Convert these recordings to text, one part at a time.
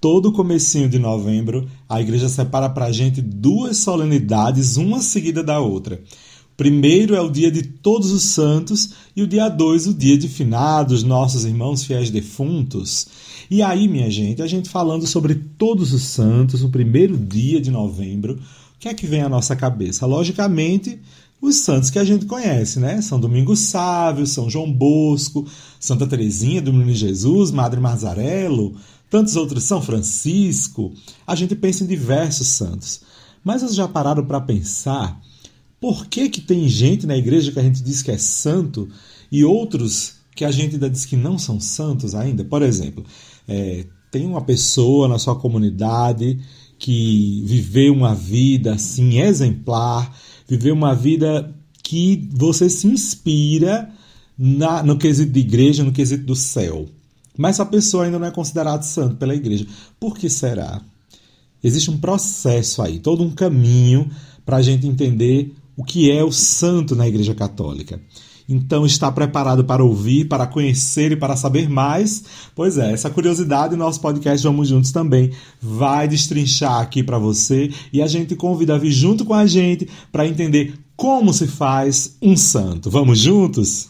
todo comecinho de novembro, a igreja separa para a gente duas solenidades, uma seguida da outra. Primeiro é o dia de Todos os Santos e o dia 2, o dia de finados, nossos irmãos fiéis defuntos. E aí, minha gente, a gente falando sobre Todos os Santos, o primeiro dia de novembro, o que é que vem à nossa cabeça? Logicamente, os santos que a gente conhece, né? São Domingos Sávio, São João Bosco, Santa Teresinha do Menino Jesus, Madre Marzarello, tantos outros, São Francisco. A gente pensa em diversos santos. Mas vocês já pararam para pensar por que, que tem gente na igreja que a gente diz que é santo e outros que a gente ainda diz que não são santos ainda? Por exemplo, é, tem uma pessoa na sua comunidade que viveu uma vida assim exemplar, viveu uma vida que você se inspira na, no quesito de igreja, no quesito do céu. Mas a pessoa ainda não é considerada santo pela igreja. Por que será? Existe um processo aí, todo um caminho para a gente entender o que é o santo na Igreja Católica. Então, está preparado para ouvir, para conhecer e para saber mais? Pois é, essa curiosidade nosso podcast Vamos Juntos também vai destrinchar aqui para você e a gente convida a vir junto com a gente para entender como se faz um santo. Vamos juntos?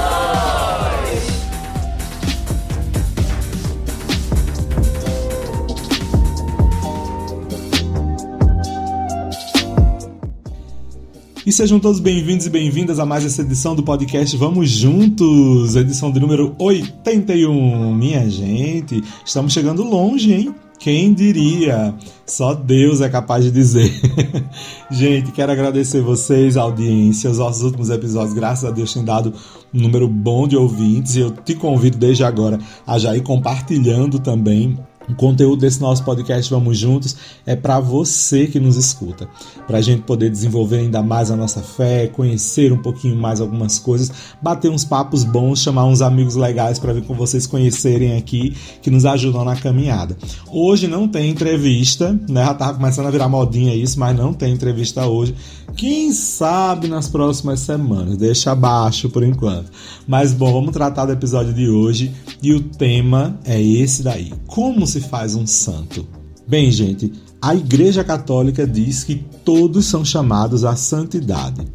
E sejam todos bem-vindos e bem-vindas a mais essa edição do podcast Vamos Juntos, edição de número 81. Minha gente, estamos chegando longe, hein? Quem diria? Só Deus é capaz de dizer. gente, quero agradecer vocês, audiência. Os nossos últimos episódios, graças a Deus, têm dado um número bom de ouvintes. E eu te convido desde agora a já ir compartilhando também o conteúdo desse nosso podcast Vamos Juntos é para você que nos escuta, para a gente poder desenvolver ainda mais a nossa fé, conhecer um pouquinho mais algumas coisas, bater uns papos bons, chamar uns amigos legais para vir com vocês conhecerem aqui, que nos ajudam na caminhada. Hoje não tem entrevista, né? Já tava começando a virar modinha isso, mas não tem entrevista hoje. Quem sabe nas próximas semanas, deixa abaixo por enquanto. Mas bom, vamos tratar do episódio de hoje e o tema é esse daí: como se faz um santo? Bem, gente, a Igreja Católica diz que todos são chamados à santidade.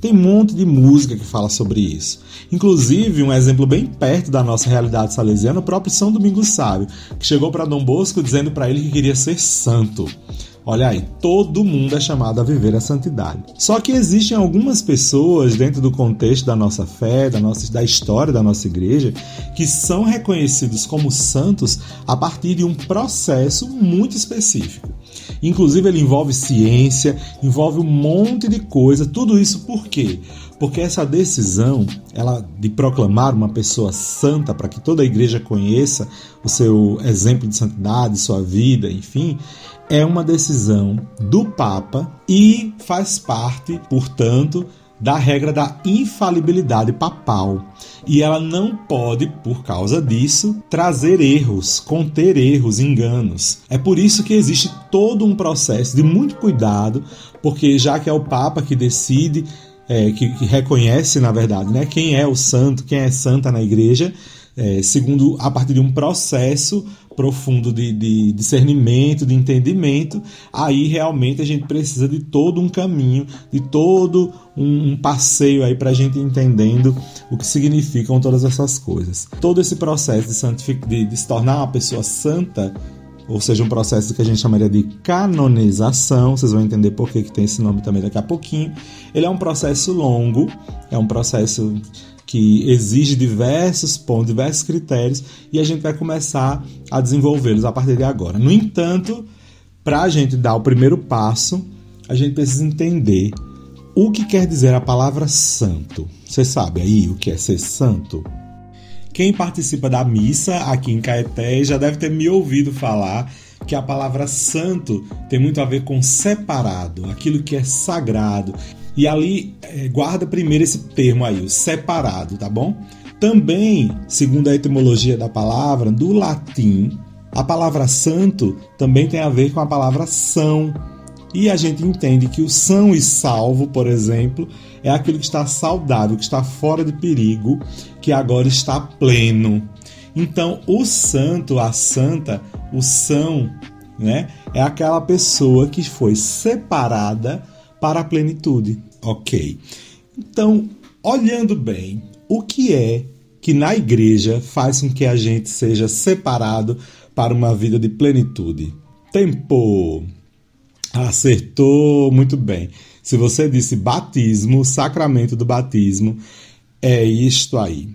Tem um monte de música que fala sobre isso. Inclusive, um exemplo bem perto da nossa realidade salesiana, o próprio São Domingos Sábio, que chegou para Dom Bosco dizendo para ele que queria ser santo. Olha aí, todo mundo é chamado a viver a santidade. Só que existem algumas pessoas dentro do contexto da nossa fé, da nossa da história da nossa igreja, que são reconhecidos como santos a partir de um processo muito específico. Inclusive ele envolve ciência, envolve um monte de coisa, tudo isso por quê? Porque essa decisão, ela de proclamar uma pessoa santa para que toda a igreja conheça o seu exemplo de santidade, sua vida, enfim, é uma decisão do Papa e faz parte, portanto, da regra da infalibilidade papal. E ela não pode, por causa disso, trazer erros, conter erros, enganos. É por isso que existe todo um processo de muito cuidado, porque já que é o Papa que decide, é, que, que, reconhece, na verdade, né, quem é o santo, quem é santa na igreja, é, segundo a partir de um processo profundo de, de, discernimento, de entendimento, aí realmente a gente precisa de todo um caminho, de todo um, passeio aí para a gente entendendo o que significam todas essas coisas. Todo esse processo de, de, de se tornar uma pessoa santa ou seja, um processo que a gente chamaria de canonização, vocês vão entender por que, que tem esse nome também daqui a pouquinho. Ele é um processo longo, é um processo que exige diversos pontos, diversos critérios, e a gente vai começar a desenvolvê-los a partir de agora. No entanto, para a gente dar o primeiro passo, a gente precisa entender o que quer dizer a palavra santo. Você sabe aí o que é ser santo? Quem participa da missa aqui em Caeté já deve ter me ouvido falar que a palavra santo tem muito a ver com separado, aquilo que é sagrado, e ali é, guarda primeiro esse termo aí, o separado, tá bom? Também, segundo a etimologia da palavra, do latim, A palavra santo também tem a ver com a palavra são. E a gente entende que o são e salvo, por exemplo, é aquele que está saudável, que está fora de perigo, que agora está pleno. Então, o santo, a santa, o são, né, é aquela pessoa que foi separada para a plenitude. Ok. Então, olhando bem, o que é que na igreja faz com que a gente seja separado para uma vida de plenitude? Tempo! Acertou muito bem. Se você disse batismo, sacramento do batismo, é isto aí.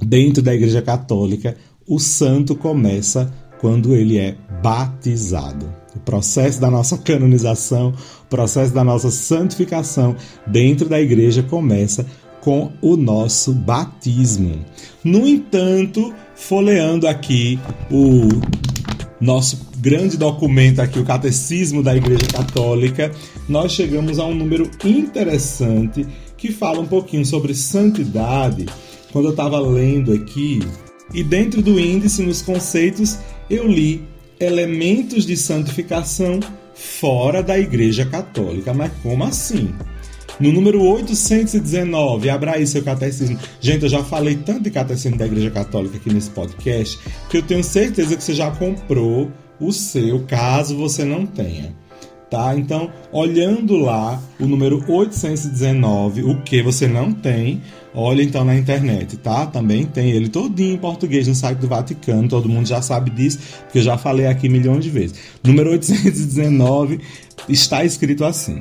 Dentro da Igreja Católica, o santo começa quando ele é batizado. O processo da nossa canonização, o processo da nossa santificação dentro da igreja começa com o nosso batismo. No entanto, folheando aqui o nosso grande documento aqui, o Catecismo da Igreja Católica, nós chegamos a um número interessante que fala um pouquinho sobre santidade. Quando eu estava lendo aqui, e dentro do índice, nos conceitos, eu li elementos de santificação fora da Igreja Católica. Mas como assim? No número 819, abra aí seu catecismo. Gente, eu já falei tanto de catecismo da Igreja Católica aqui nesse podcast que eu tenho certeza que você já comprou o seu, caso você não tenha. Tá? Então, olhando lá o número 819, o que você não tem, olha então na internet, tá? Também tem ele todinho em português no site do Vaticano, todo mundo já sabe disso, porque eu já falei aqui milhões de vezes. Número 819 está escrito assim: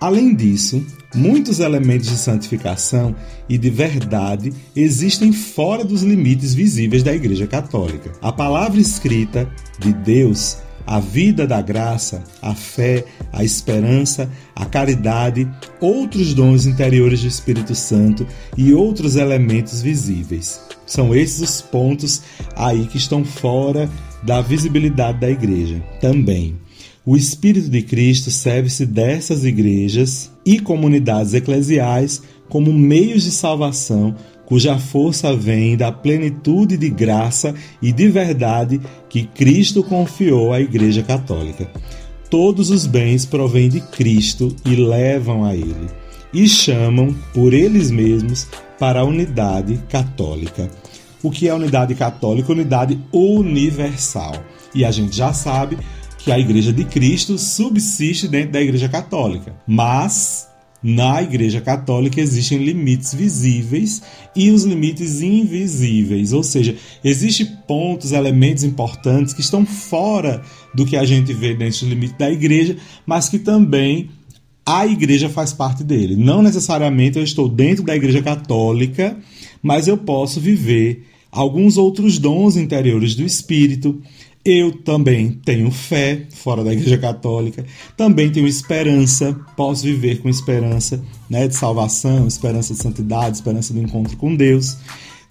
Além disso, muitos elementos de santificação e de verdade existem fora dos limites visíveis da Igreja Católica. A palavra escrita de Deus, a vida da graça, a fé, a esperança, a caridade, outros dons interiores do Espírito Santo e outros elementos visíveis. São esses os pontos aí que estão fora da visibilidade da igreja. Também o Espírito de Cristo serve-se dessas igrejas e comunidades eclesiais como meios de salvação, cuja força vem da plenitude de graça e de verdade que Cristo confiou à Igreja Católica. Todos os bens provêm de Cristo e levam a Ele, e chamam por eles mesmos para a unidade católica. O que é unidade católica? Unidade universal. E a gente já sabe que a Igreja de Cristo subsiste dentro da Igreja Católica. Mas na Igreja Católica existem limites visíveis e os limites invisíveis, ou seja, existem pontos, elementos importantes que estão fora do que a gente vê dentro do limite da Igreja, mas que também a Igreja faz parte dele. Não necessariamente eu estou dentro da Igreja Católica, mas eu posso viver alguns outros dons interiores do Espírito, eu também tenho fé fora da Igreja Católica, também tenho esperança, posso viver com esperança né, de salvação, esperança de santidade, esperança do encontro com Deus.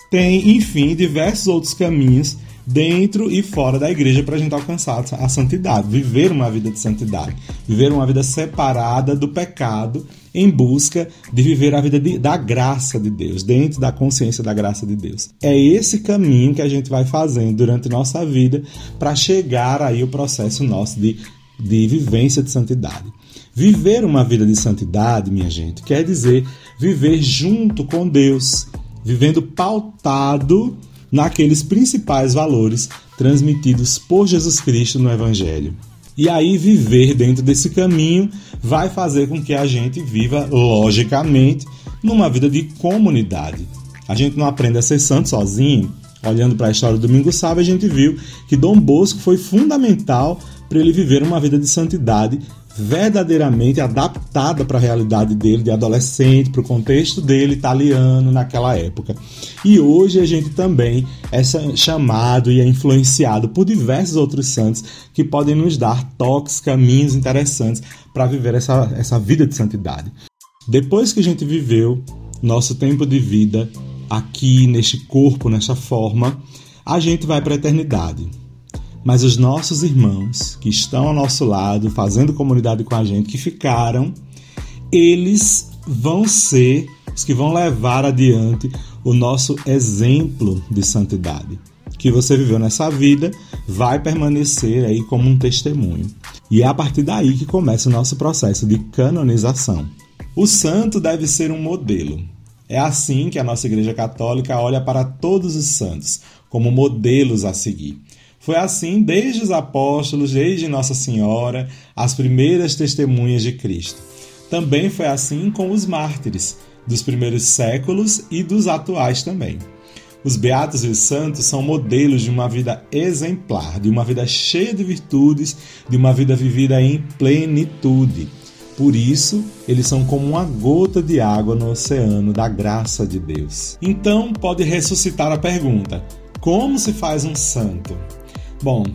Tem, enfim, diversos outros caminhos dentro e fora da igreja para a gente alcançar a santidade, viver uma vida de santidade, viver uma vida separada do pecado em busca de viver a vida de, da graça de Deus, dentro da consciência da graça de Deus. É esse caminho que a gente vai fazendo durante nossa vida para chegar aí o processo nosso de, de vivência de santidade. Viver uma vida de santidade, minha gente, quer dizer viver junto com Deus, vivendo pautado naqueles principais valores transmitidos por Jesus Cristo no Evangelho. E aí, viver dentro desse caminho vai fazer com que a gente viva, logicamente, numa vida de comunidade. A gente não aprende a ser santo sozinho. Olhando para a história do Domingo Sábio, a gente viu que Dom Bosco foi fundamental para ele viver uma vida de santidade verdadeiramente adaptada para a realidade dele de adolescente, para o contexto dele italiano naquela época. E hoje a gente também é chamado e é influenciado por diversos outros santos que podem nos dar toques, caminhos interessantes para viver essa, essa vida de santidade. Depois que a gente viveu nosso tempo de vida aqui neste corpo, nesta forma, a gente vai para a eternidade mas os nossos irmãos que estão ao nosso lado, fazendo comunidade com a gente, que ficaram, eles vão ser os que vão levar adiante o nosso exemplo de santidade. que você viveu nessa vida vai permanecer aí como um testemunho. E é a partir daí que começa o nosso processo de canonização. O santo deve ser um modelo. É assim que a nossa Igreja Católica olha para todos os santos, como modelos a seguir. Foi assim desde os apóstolos, desde Nossa Senhora, as primeiras testemunhas de Cristo. Também foi assim com os mártires, dos primeiros séculos e dos atuais também. Os beatos e os santos são modelos de uma vida exemplar, de uma vida cheia de virtudes, de uma vida vivida em plenitude. Por isso, eles são como uma gota de água no oceano da graça de Deus. Então, pode ressuscitar a pergunta: como se faz um santo? Bom,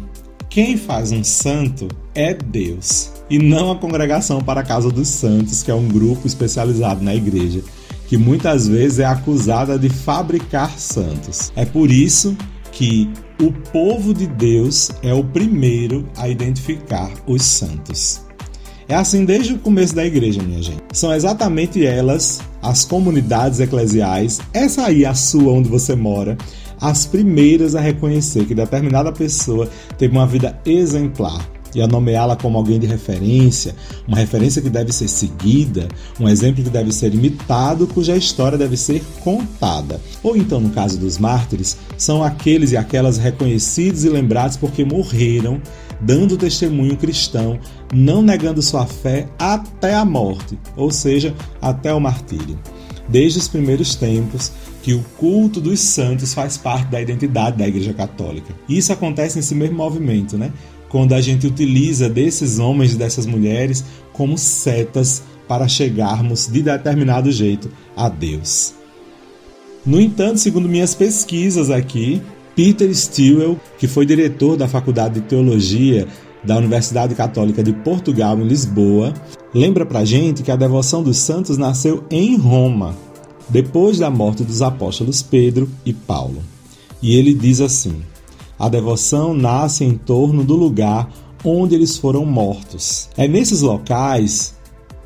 quem faz um santo é Deus e não a congregação para a casa dos santos, que é um grupo especializado na igreja, que muitas vezes é acusada de fabricar santos. É por isso que o povo de Deus é o primeiro a identificar os santos. É assim desde o começo da igreja, minha gente. São exatamente elas, as comunidades eclesiais, essa aí a sua onde você mora, as primeiras a reconhecer que determinada pessoa teve uma vida exemplar e a nomeá-la como alguém de referência, uma referência que deve ser seguida, um exemplo que deve ser imitado, cuja história deve ser contada. Ou então, no caso dos mártires, são aqueles e aquelas reconhecidos e lembrados porque morreram dando testemunho cristão, não negando sua fé até a morte, ou seja, até o martírio. Desde os primeiros tempos, que o culto dos santos faz parte da identidade da Igreja Católica. Isso acontece nesse mesmo movimento, né? Quando a gente utiliza desses homens e dessas mulheres como setas para chegarmos de determinado jeito a Deus. No entanto, segundo minhas pesquisas aqui, Peter Stewell, que foi diretor da Faculdade de Teologia da Universidade Católica de Portugal, em Lisboa, lembra pra gente que a devoção dos santos nasceu em Roma, depois da morte dos apóstolos Pedro e Paulo. E ele diz assim: a devoção nasce em torno do lugar onde eles foram mortos. É nesses locais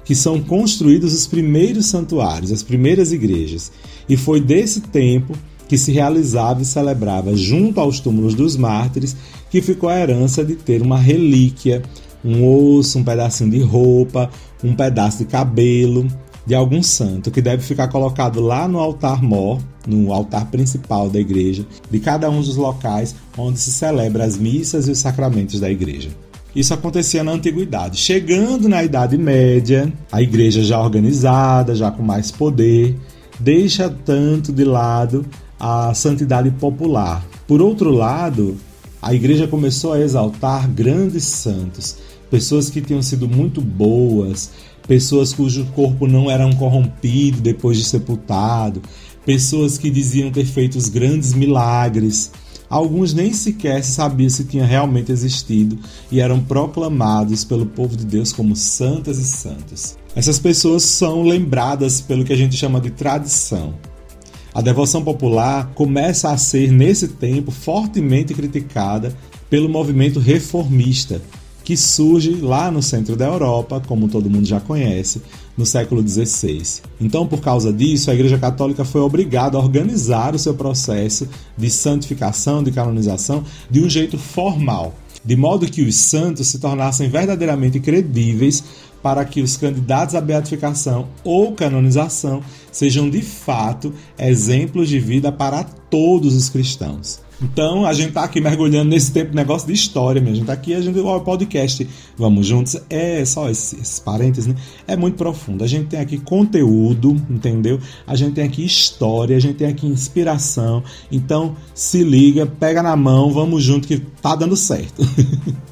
que são construídos os primeiros santuários, as primeiras igrejas. E foi desse tempo que se realizava e celebrava junto aos túmulos dos mártires, que ficou a herança de ter uma relíquia, um osso, um pedacinho de roupa, um pedaço de cabelo de algum santo, que deve ficar colocado lá no altar mor, no altar principal da igreja, de cada um dos locais onde se celebra as missas e os sacramentos da igreja. Isso acontecia na antiguidade. Chegando na Idade Média, a igreja já organizada, já com mais poder, deixa tanto de lado a santidade popular. Por outro lado, a igreja começou a exaltar grandes santos, pessoas que tinham sido muito boas, pessoas cujo corpo não eram corrompido depois de sepultado, pessoas que diziam ter feito os grandes milagres. Alguns nem sequer sabiam se tinha realmente existido e eram proclamados pelo povo de Deus como santas e santos. Essas pessoas são lembradas pelo que a gente chama de tradição. A devoção popular começa a ser, nesse tempo, fortemente criticada pelo movimento reformista, que surge lá no centro da Europa, como todo mundo já conhece, no século XVI. Então, por causa disso, a Igreja Católica foi obrigada a organizar o seu processo de santificação, de canonização, de um jeito formal, de modo que os santos se tornassem verdadeiramente credíveis para que os candidatos à beatificação ou canonização sejam de fato exemplos de vida para todos os cristãos. Então, a gente tá aqui mergulhando nesse tempo negócio de história, gente. Tá aqui a gente, o podcast Vamos Juntos é só esses, esses parênteses, né? É muito profundo. A gente tem aqui conteúdo, entendeu? A gente tem aqui história, a gente tem aqui inspiração. Então, se liga, pega na mão, vamos junto que tá dando certo.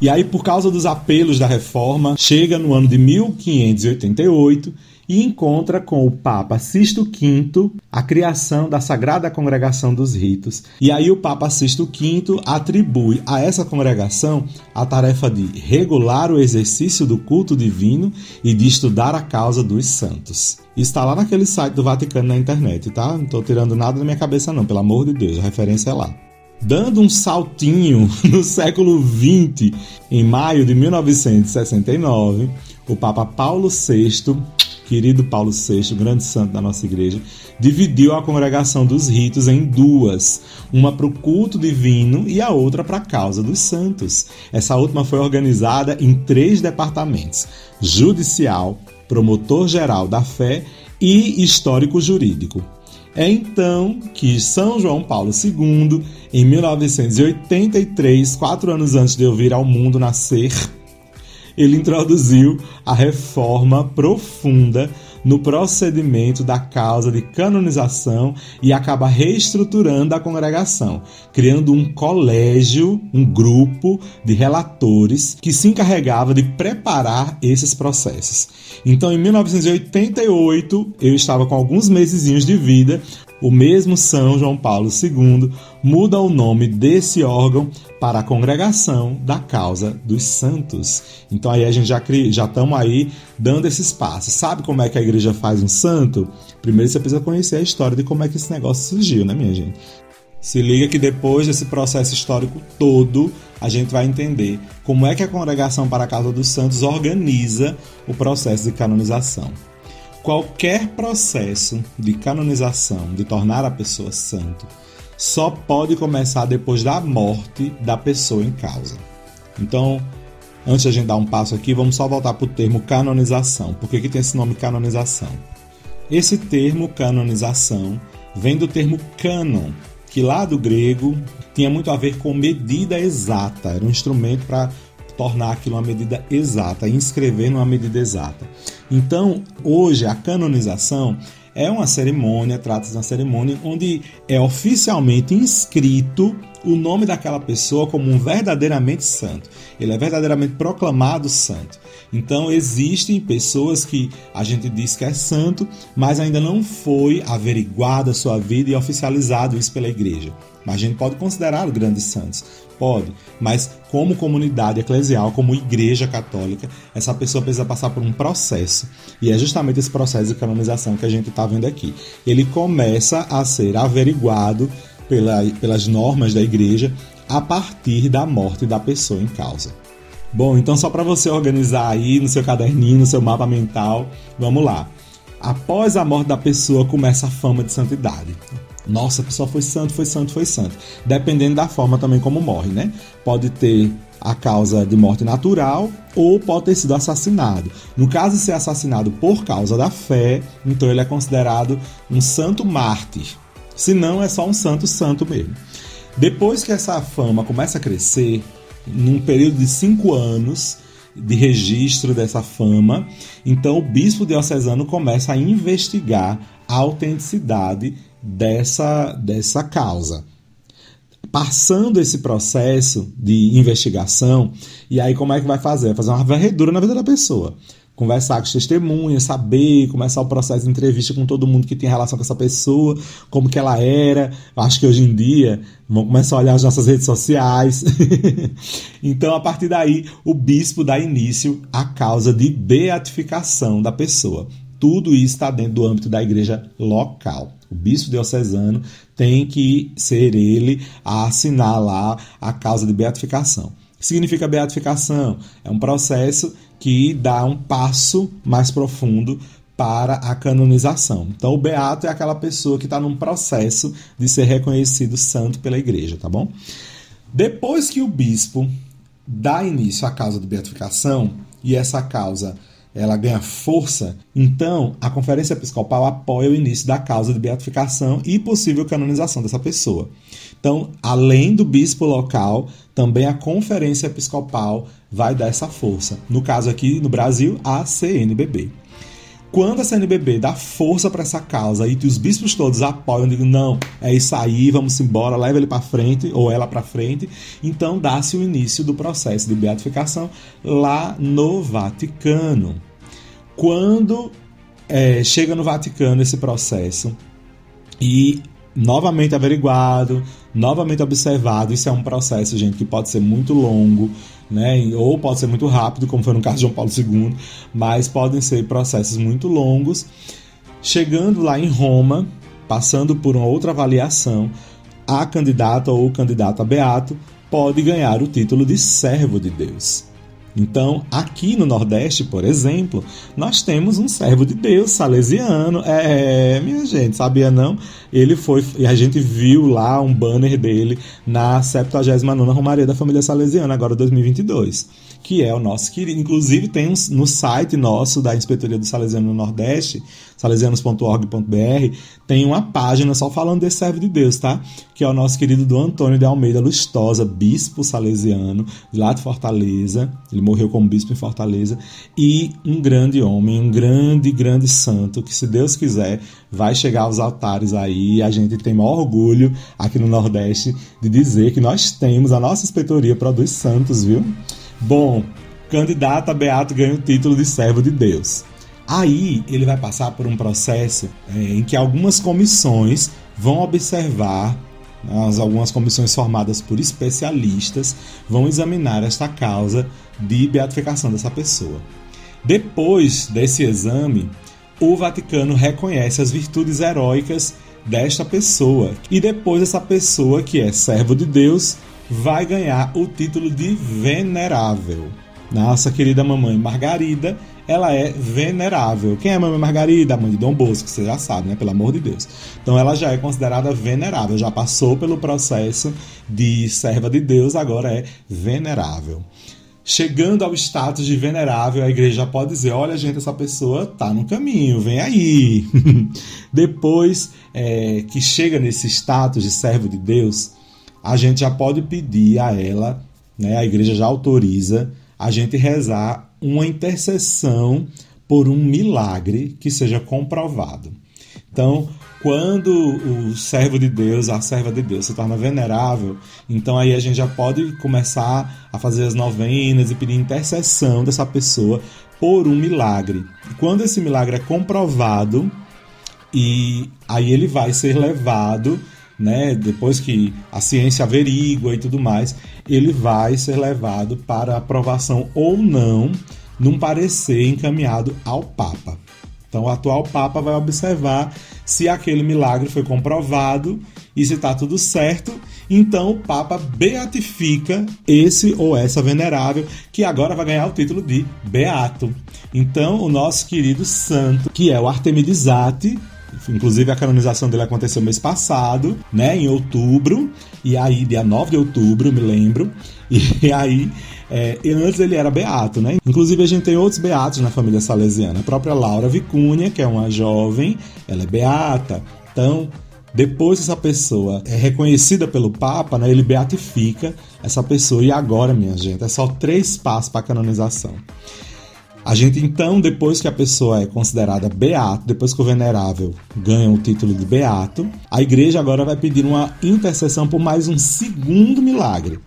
E aí, por causa dos apelos da reforma, chega no ano de 1588 e encontra com o Papa Sisto V a criação da Sagrada Congregação dos Ritos. E aí o Papa Sisto V atribui a essa congregação a tarefa de regular o exercício do culto divino e de estudar a causa dos santos. Está lá naquele site do Vaticano na internet, tá? Não estou tirando nada da minha cabeça não, pelo amor de Deus, a referência é lá. Dando um saltinho no século XX, em maio de 1969, o Papa Paulo VI querido Paulo VI, grande santo da nossa igreja, dividiu a congregação dos ritos em duas, uma para o culto divino e a outra para a causa dos santos. Essa última foi organizada em três departamentos: judicial, promotor-geral da fé e histórico-jurídico. É então que São João Paulo II, em 1983, quatro anos antes de eu vir ao mundo nascer, ele introduziu a reforma profunda no procedimento da causa de canonização e acaba reestruturando a congregação, criando um colégio, um grupo de relatores que se encarregava de preparar esses processos. Então, em 1988, eu estava com alguns mesezinhos de vida o mesmo São João Paulo II muda o nome desse órgão para a Congregação da Causa dos Santos. Então aí a gente já já estamos aí dando esses passos. Sabe como é que a igreja faz um santo? Primeiro você precisa conhecer a história de como é que esse negócio surgiu, né, minha gente? Se liga que depois desse processo histórico todo, a gente vai entender como é que a Congregação para a Causa dos Santos organiza o processo de canonização. Qualquer processo de canonização, de tornar a pessoa santo, só pode começar depois da morte da pessoa em causa. Então, antes de a gente dar um passo aqui, vamos só voltar para o termo canonização. Por que, que tem esse nome canonização? Esse termo canonização vem do termo canon, que lá do grego tinha muito a ver com medida exata, era um instrumento para tornar aquilo uma medida exata, inscrever numa medida exata. Então, hoje, a canonização é uma cerimônia, trata-se de uma cerimônia onde é oficialmente inscrito o nome daquela pessoa como um verdadeiramente santo. Ele é verdadeiramente proclamado santo. Então existem pessoas que a gente diz que é santo, mas ainda não foi averiguada a sua vida e oficializado isso pela igreja. Mas a gente pode considerar grandes santos. Pode, mas como comunidade eclesial, como igreja católica, essa pessoa precisa passar por um processo. E é justamente esse processo de canonização que a gente está vendo aqui. Ele começa a ser averiguado pela, pelas normas da igreja a partir da morte da pessoa em causa. Bom, então só para você organizar aí no seu caderninho, no seu mapa mental, vamos lá. Após a morte da pessoa começa a fama de santidade. Nossa, a pessoa foi santo, foi santo, foi santo. Dependendo da forma também como morre, né? Pode ter a causa de morte natural ou pode ter sido assassinado. No caso de ser assassinado por causa da fé, então ele é considerado um santo mártir. Se não, é só um santo santo mesmo. Depois que essa fama começa a crescer, num período de cinco anos de registro dessa fama, então o bispo diocesano começa a investigar a autenticidade dessa, dessa causa. Passando esse processo de investigação, e aí como é que vai fazer? Vai fazer uma varredura na vida da pessoa. Conversar com testemunhas, saber, começar o processo de entrevista com todo mundo que tem relação com essa pessoa, como que ela era. Acho que hoje em dia vão começar a olhar as nossas redes sociais. então, a partir daí, o bispo dá início à causa de beatificação da pessoa. Tudo isso está dentro do âmbito da igreja local. O bispo diocesano tem que ser ele a assinar lá a causa de beatificação. O que significa beatificação? É um processo que dá um passo mais profundo para a canonização. Então, o beato é aquela pessoa que está num processo de ser reconhecido santo pela igreja, tá bom? Depois que o bispo dá início à causa de beatificação, e essa causa ela ganha força, então a Conferência Episcopal apoia o início da causa de beatificação e possível canonização dessa pessoa. Então, além do bispo local, também a Conferência Episcopal vai dar essa força. No caso aqui no Brasil, a CNBB. Quando a CNBB dá força para essa causa e os bispos todos apoiam, digam, não, é isso aí, vamos embora, leva ele para frente ou ela para frente, então dá-se o início do processo de beatificação lá no Vaticano. Quando é, chega no Vaticano esse processo e novamente averiguado, novamente observado, isso é um processo, gente, que pode ser muito longo, né? Ou pode ser muito rápido, como foi no caso de João Paulo II, mas podem ser processos muito longos. Chegando lá em Roma, passando por uma outra avaliação, a candidata ou o candidato a beato pode ganhar o título de servo de Deus. Então, aqui no Nordeste, por exemplo, nós temos um servo de Deus salesiano. É, minha gente, sabia não? Ele foi, e a gente viu lá um banner dele na 79 Romaria da Família Salesiana, agora 2022 que é o nosso querido. Inclusive, tem um, no site nosso da Inspetoria do Salesiano no Nordeste, salesianos.org.br, tem uma página só falando desse servo de Deus, tá? Que é o nosso querido do Antônio de Almeida Lustosa, bispo salesiano, lá de Fortaleza. Ele morreu como bispo em Fortaleza. E um grande homem, um grande, grande santo, que se Deus quiser, vai chegar aos altares aí. A gente tem maior orgulho aqui no Nordeste de dizer que nós temos, a nossa inspetoria produz santos, viu? Bom, candidato a Beato ganha o título de servo de Deus. Aí ele vai passar por um processo é, em que algumas comissões vão observar, as, algumas comissões formadas por especialistas vão examinar esta causa de beatificação dessa pessoa. Depois desse exame, o Vaticano reconhece as virtudes heróicas desta pessoa e depois essa pessoa que é servo de Deus vai ganhar o título de venerável. Nossa querida mamãe Margarida, ela é venerável. Quem é a mamãe Margarida? A mãe de Dom Bosco, você já sabe, né? Pelo amor de Deus. Então ela já é considerada venerável, já passou pelo processo de serva de Deus, agora é venerável. Chegando ao status de venerável, a igreja pode dizer: olha, gente, essa pessoa tá no caminho, vem aí. Depois é, que chega nesse status de servo de Deus, a gente já pode pedir a ela, né, a igreja já autoriza, a gente rezar uma intercessão por um milagre que seja comprovado. Então, quando o servo de Deus, a serva de Deus se torna venerável, então aí a gente já pode começar a fazer as novenas e pedir intercessão dessa pessoa por um milagre. Quando esse milagre é comprovado, e aí ele vai ser levado né, depois que a ciência averigua e tudo mais, ele vai ser levado para aprovação ou não num parecer encaminhado ao Papa. Então, o atual Papa vai observar se aquele milagre foi comprovado e se está tudo certo. Então, o Papa beatifica esse ou essa venerável, que agora vai ganhar o título de Beato. Então, o nosso querido santo, que é o Artemidizate, Inclusive a canonização dele aconteceu mês passado, né, em outubro, e aí dia 9 de outubro, me lembro. E aí é, antes ele era beato, né? Inclusive a gente tem outros beatos na família salesiana. A própria Laura Vicunha, que é uma jovem, ela é beata. Então, depois essa pessoa é reconhecida pelo Papa, né, ele beatifica essa pessoa. E agora, minha gente, é só três passos para a canonização. A gente então, depois que a pessoa é considerada beato, depois que o venerável ganha o título de beato, a igreja agora vai pedir uma intercessão por mais um segundo milagre.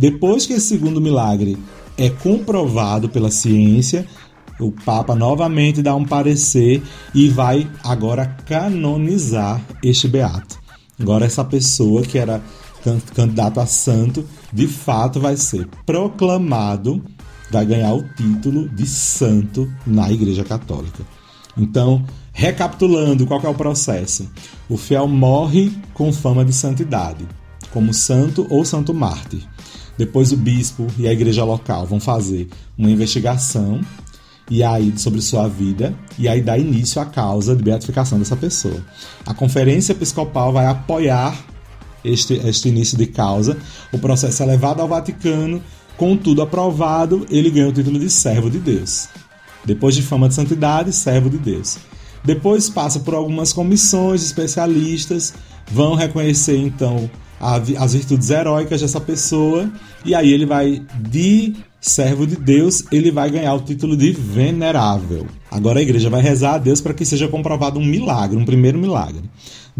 Depois que esse segundo milagre é comprovado pela ciência, o Papa novamente dá um parecer e vai agora canonizar este beato. Agora essa pessoa que era candidato a santo, de fato vai ser proclamado vai ganhar o título de santo na Igreja Católica. Então, recapitulando, qual é o processo? O fiel morre com fama de santidade, como santo ou santo mártir. Depois o bispo e a igreja local vão fazer uma investigação e aí sobre sua vida e aí dá início à causa de beatificação dessa pessoa. A conferência episcopal vai apoiar este, este início de causa. O processo é levado ao Vaticano com tudo aprovado, ele ganha o título de servo de Deus. Depois de fama de santidade, servo de Deus. Depois passa por algumas comissões especialistas, vão reconhecer então as virtudes heróicas dessa pessoa, e aí ele vai de servo de Deus, ele vai ganhar o título de venerável. Agora a igreja vai rezar a Deus para que seja comprovado um milagre, um primeiro milagre.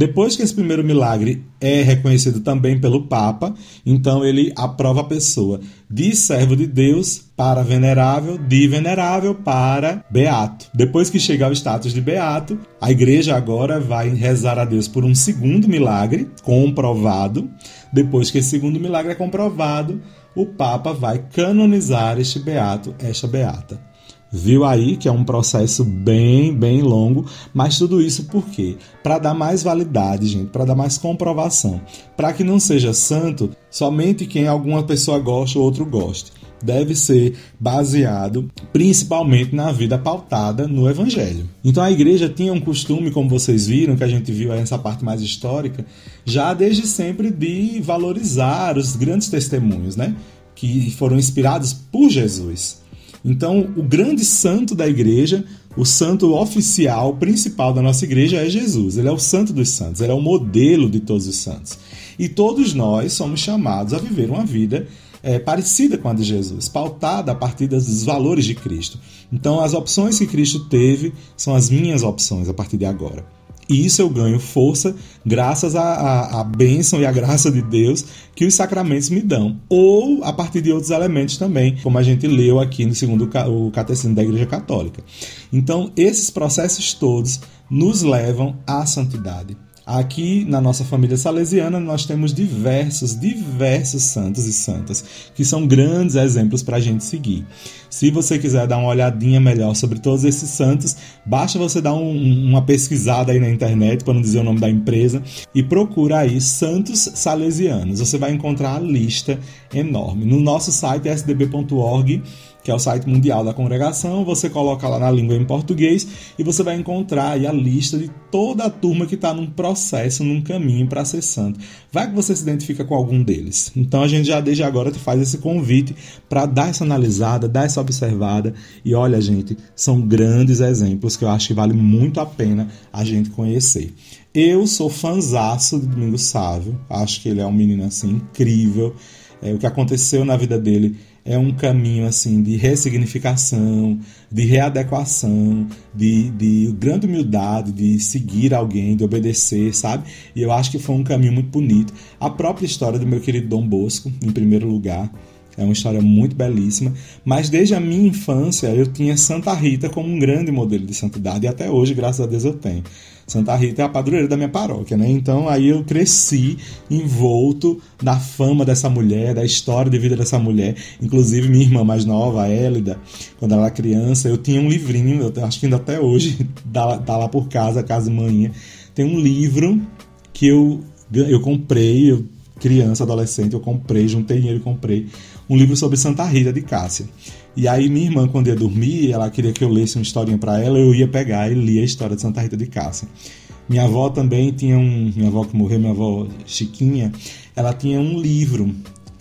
Depois que esse primeiro milagre é reconhecido também pelo Papa, então ele aprova a pessoa de servo de Deus para venerável, de venerável para beato. Depois que chega ao status de beato, a igreja agora vai rezar a Deus por um segundo milagre comprovado. Depois que esse segundo milagre é comprovado, o Papa vai canonizar este beato, esta beata. Viu aí que é um processo bem, bem longo, mas tudo isso por quê? Para dar mais validade, gente, para dar mais comprovação, para que não seja santo somente quem alguma pessoa gosta ou outro goste. deve ser baseado principalmente na vida pautada no Evangelho. Então a igreja tinha um costume, como vocês viram, que a gente viu essa parte mais histórica, já desde sempre de valorizar os grandes testemunhos, né? Que foram inspirados por Jesus. Então, o grande santo da igreja, o santo oficial, principal da nossa igreja é Jesus. Ele é o santo dos santos, ele é o modelo de todos os santos. E todos nós somos chamados a viver uma vida é, parecida com a de Jesus, pautada a partir dos valores de Cristo. Então, as opções que Cristo teve são as minhas opções a partir de agora. E isso eu ganho força graças à, à, bênção e à graça de Deus que os sacramentos me dão. Ou a partir de outros elementos também, como a gente leu aqui no segundo o Catecismo da Igreja Católica. Então, esses processos todos nos levam à santidade. Aqui na nossa família salesiana nós temos diversos, diversos santos e santas que são grandes exemplos para a gente seguir. Se você quiser dar uma olhadinha melhor sobre todos esses santos, basta você dar um, uma pesquisada aí na internet, para não dizer o nome da empresa, e procura aí Santos Salesianos. Você vai encontrar a lista enorme. No nosso site sdb.org que é o site mundial da congregação. Você coloca lá na língua em português e você vai encontrar aí a lista de toda a turma que está num processo, num caminho para ser santo. Vai que você se identifica com algum deles. Então a gente já desde agora te faz esse convite para dar essa analisada, dar essa observada. E olha, gente, são grandes exemplos que eu acho que vale muito a pena a gente conhecer. Eu sou fanzaço de Domingos Sávio, acho que ele é um menino assim incrível. É, o que aconteceu na vida dele é um caminho assim de ressignificação, de readequação, de, de grande humildade, de seguir alguém, de obedecer, sabe? E eu acho que foi um caminho muito bonito. A própria história do meu querido Dom Bosco, em primeiro lugar, é uma história muito belíssima, mas desde a minha infância eu tinha Santa Rita como um grande modelo de santidade e até hoje, graças a Deus, eu tenho. Santa Rita é a padroeira da minha paróquia, né? Então aí eu cresci envolto na fama dessa mulher, da história de vida dessa mulher. Inclusive minha irmã mais nova, a Hélida, quando ela era criança, eu tinha um livrinho, eu acho que ainda até hoje tá lá por casa, casa manhã, tem um livro que eu eu comprei, eu, criança, adolescente, eu comprei, juntei dinheiro e comprei um livro sobre Santa Rita de Cássia. E aí minha irmã, quando ia dormir, ela queria que eu lesse uma historinha para ela, eu ia pegar e lia a história de Santa Rita de Cássia. Minha avó também tinha um, minha avó que morreu, minha avó Chiquinha, ela tinha um livro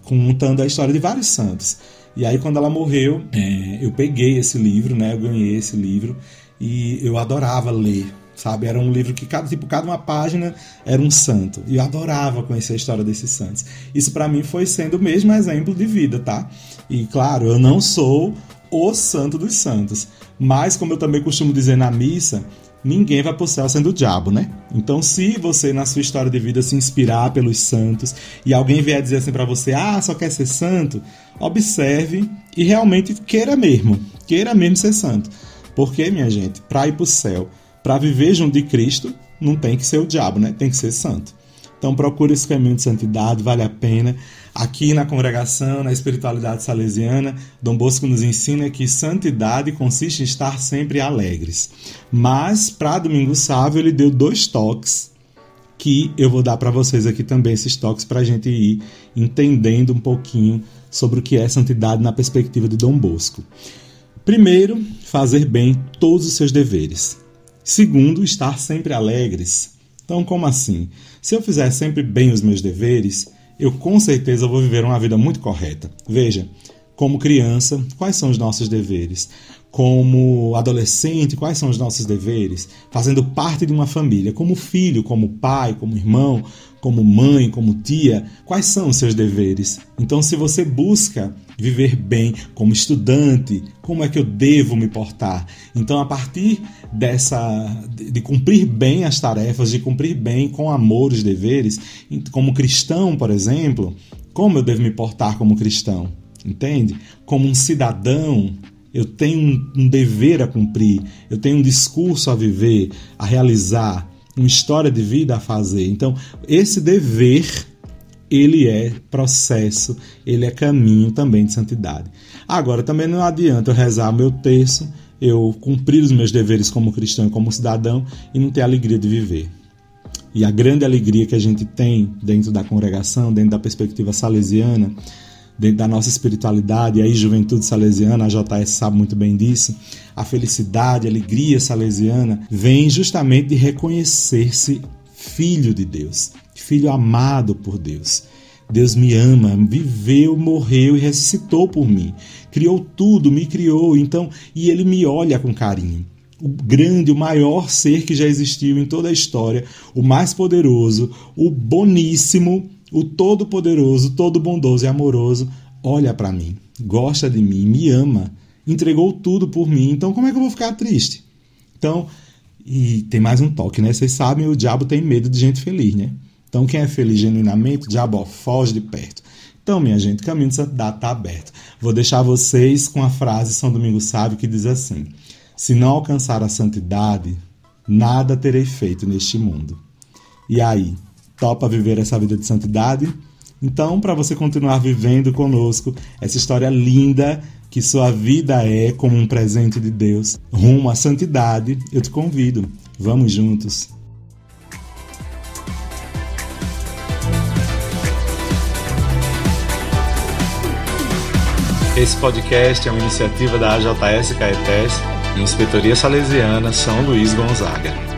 contando a história de vários santos. E aí quando ela morreu, é, eu peguei esse livro, né? Eu ganhei esse livro e eu adorava ler sabe? Era um livro que cada tipo cada uma página era um santo. E eu adorava conhecer a história desses santos. Isso para mim foi sendo o mesmo exemplo de vida, tá? E claro, eu não sou o santo dos santos, mas como eu também costumo dizer na missa, ninguém vai para o céu sendo o diabo, né? Então, se você na sua história de vida se inspirar pelos santos e alguém vier dizer assim para você, ah, só quer ser santo, observe e realmente queira mesmo, queira mesmo ser santo. Porque, minha gente, para ir para o céu, para viver junto de Cristo, não tem que ser o diabo, né? Tem que ser santo. Então procure esse caminho de santidade, vale a pena. Aqui na congregação, na espiritualidade salesiana, Dom Bosco nos ensina que santidade consiste em estar sempre alegres. Mas para Domingo Sávio ele deu dois toques que eu vou dar para vocês aqui também esses toques para a gente ir entendendo um pouquinho sobre o que é santidade na perspectiva de Dom Bosco. Primeiro, fazer bem todos os seus deveres. Segundo, estar sempre alegres. Então, como assim? Se eu fizer sempre bem os meus deveres, eu com certeza vou viver uma vida muito correta. Veja, como criança, quais são os nossos deveres? Como adolescente, quais são os nossos deveres? Fazendo parte de uma família, como filho, como pai, como irmão, como mãe, como tia, quais são os seus deveres? Então, se você busca viver bem como estudante, como é que eu devo me portar? Então, a partir dessa de cumprir bem as tarefas, de cumprir bem com amor os deveres, como cristão, por exemplo, como eu devo me portar como cristão? Entende? Como um cidadão, eu tenho um, dever a cumprir, eu tenho um discurso a viver, a realizar uma história de vida a fazer. Então, esse dever ele é processo, ele é caminho também de santidade. Agora, também não adianta eu rezar meu terço, eu cumprir os meus deveres como cristão e como cidadão e não ter alegria de viver. E a grande alegria que a gente tem dentro da congregação, dentro da perspectiva salesiana, dentro da nossa espiritualidade, e aí juventude salesiana, a JS sabe muito bem disso, a felicidade, a alegria salesiana vem justamente de reconhecer-se filho de Deus, filho amado por Deus. Deus me ama, viveu, morreu e ressuscitou por mim. Criou tudo, me criou, então, e ele me olha com carinho. O grande, o maior ser que já existiu em toda a história, o mais poderoso, o boníssimo, o todo-poderoso, todo bondoso e amoroso, olha para mim, gosta de mim, me ama, entregou tudo por mim. Então, como é que eu vou ficar triste? Então, e tem mais um toque, né? Vocês sabem, o diabo tem medo de gente feliz, né? Então, quem é feliz genuinamente, o diabo ó, foge de perto. Então, minha gente, o caminho de santidade está aberto. Vou deixar vocês com a frase São Domingo Sábio que diz assim: Se não alcançar a santidade, nada terei feito neste mundo. E aí, topa viver essa vida de santidade? Então, para você continuar vivendo conosco essa história linda que sua vida é como um presente de Deus, rumo à santidade, eu te convido. Vamos juntos. Esse podcast é uma iniciativa da AJS Caetés e Inspetoria Salesiana São Luís Gonzaga.